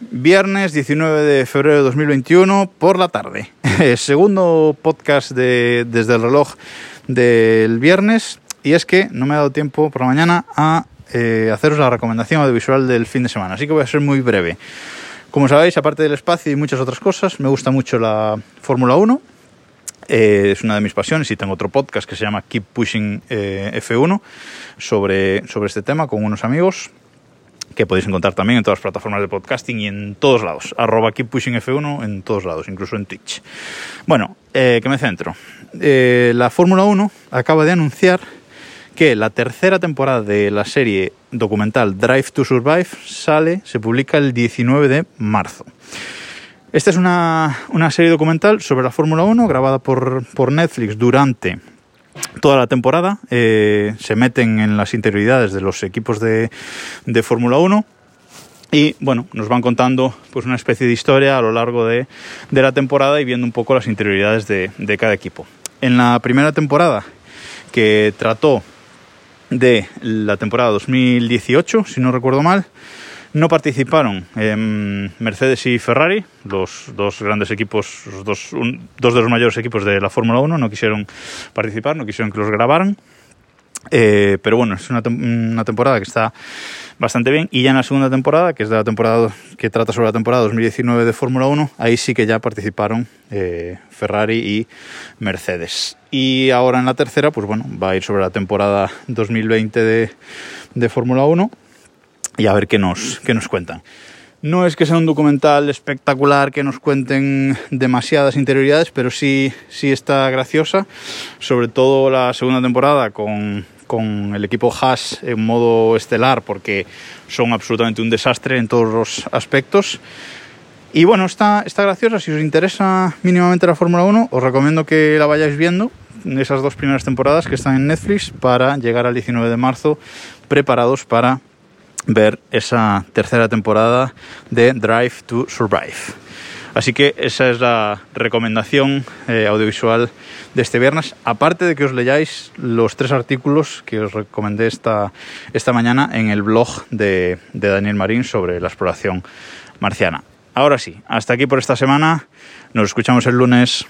Viernes 19 de febrero de 2021 por la tarde. Segundo podcast de, desde el reloj del viernes. Y es que no me ha dado tiempo por la mañana a eh, haceros la recomendación audiovisual del fin de semana. Así que voy a ser muy breve. Como sabéis, aparte del espacio y muchas otras cosas, me gusta mucho la Fórmula 1. Eh, es una de mis pasiones y tengo otro podcast que se llama Keep Pushing eh, F1 sobre, sobre este tema con unos amigos que podéis encontrar también en todas las plataformas de podcasting y en todos lados. Arroba Keep Pushing F1 en todos lados, incluso en Twitch. Bueno, eh, que me centro. Eh, la Fórmula 1 acaba de anunciar que la tercera temporada de la serie documental Drive to Survive sale, se publica el 19 de marzo. Esta es una, una serie documental sobre la Fórmula 1 grabada por, por Netflix durante toda la temporada. Eh, se meten en las interioridades de los equipos de, de Fórmula 1 y bueno, nos van contando pues una especie de historia a lo largo de, de la temporada y viendo un poco las interioridades de, de, cada equipo. En la primera temporada, que trató de la temporada 2018, si no recuerdo mal, no participaron Mercedes y Ferrari, los dos grandes equipos, los dos, dos de los mayores equipos de la Fórmula 1, no quisieron participar, no quisieron que los grabaran. Eh, pero bueno, es una, una, temporada que está bastante bien. Y ya en la segunda temporada, que es de la temporada que trata sobre la temporada 2019 de Fórmula 1, ahí sí que ya participaron eh, Ferrari y Mercedes. Y ahora en la tercera, pues bueno, va a ir sobre la temporada 2020 de, de Fórmula 1 y a ver qué nos, qué nos cuentan. No es que sea un documental espectacular que nos cuenten demasiadas interioridades, pero sí, sí está graciosa, sobre todo la segunda temporada con, con el equipo Haas en modo estelar, porque son absolutamente un desastre en todos los aspectos. Y bueno, está, está graciosa. Si os interesa mínimamente la Fórmula 1, os recomiendo que la vayáis viendo esas dos primeras temporadas que están en Netflix para llegar al 19 de marzo preparados para ver esa tercera temporada de Drive to Survive. Así que esa es la recomendación eh, audiovisual de este viernes, aparte de que os leáis los tres artículos que os recomendé esta, esta mañana en el blog de, de Daniel Marín sobre la exploración marciana. Ahora sí, hasta aquí por esta semana. Nos escuchamos el lunes.